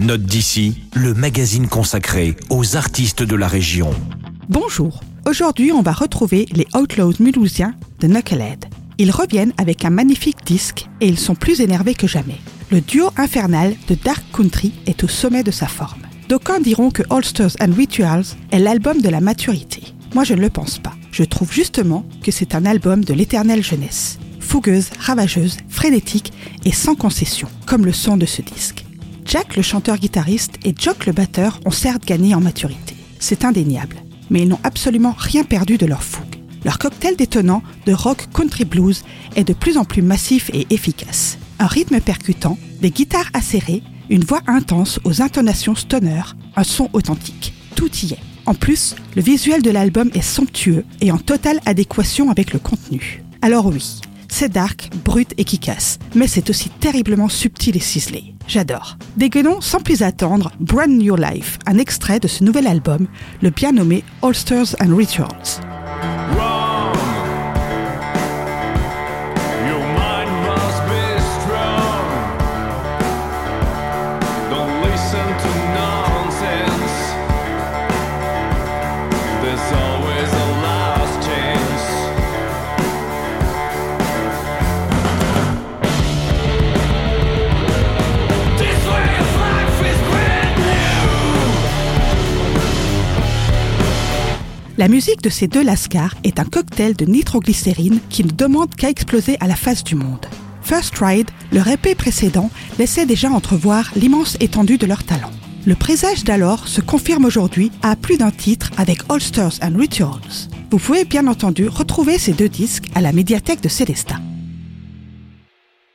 Note d'ici, le magazine consacré aux artistes de la région. Bonjour, aujourd'hui on va retrouver les Outlaws mulhousiens de Knucklehead. Ils reviennent avec un magnifique disque et ils sont plus énervés que jamais. Le duo infernal de Dark Country est au sommet de sa forme. D'aucuns diront que Holsters and Rituals est l'album de la maturité. Moi je ne le pense pas. Je trouve justement que c'est un album de l'éternelle jeunesse. Fougueuse, ravageuse, frénétique et sans concession, comme le son de ce disque. Jack le chanteur-guitariste et Jock le batteur ont certes gagné en maturité. C'est indéniable. Mais ils n'ont absolument rien perdu de leur fougue. Leur cocktail détonnant de rock country blues est de plus en plus massif et efficace. Un rythme percutant, des guitares acérées, une voix intense aux intonations stoner, un son authentique. Tout y est. En plus, le visuel de l'album est somptueux et en totale adéquation avec le contenu. Alors oui, c'est dark, brut et qui casse, mais c'est aussi terriblement subtil et ciselé. J'adore. Dégueulons sans plus attendre Brand New Life, un extrait de ce nouvel album, le bien nommé Holsters and Rituals. La musique de ces deux lascars est un cocktail de nitroglycérine qui ne demande qu'à exploser à la face du monde. First Ride, leur épée précédent, laissait déjà entrevoir l'immense étendue de leur talent. Le présage d'alors se confirme aujourd'hui à plus d'un titre avec Holsters and Rituals. Vous pouvez bien entendu retrouver ces deux disques à la médiathèque de Célestat.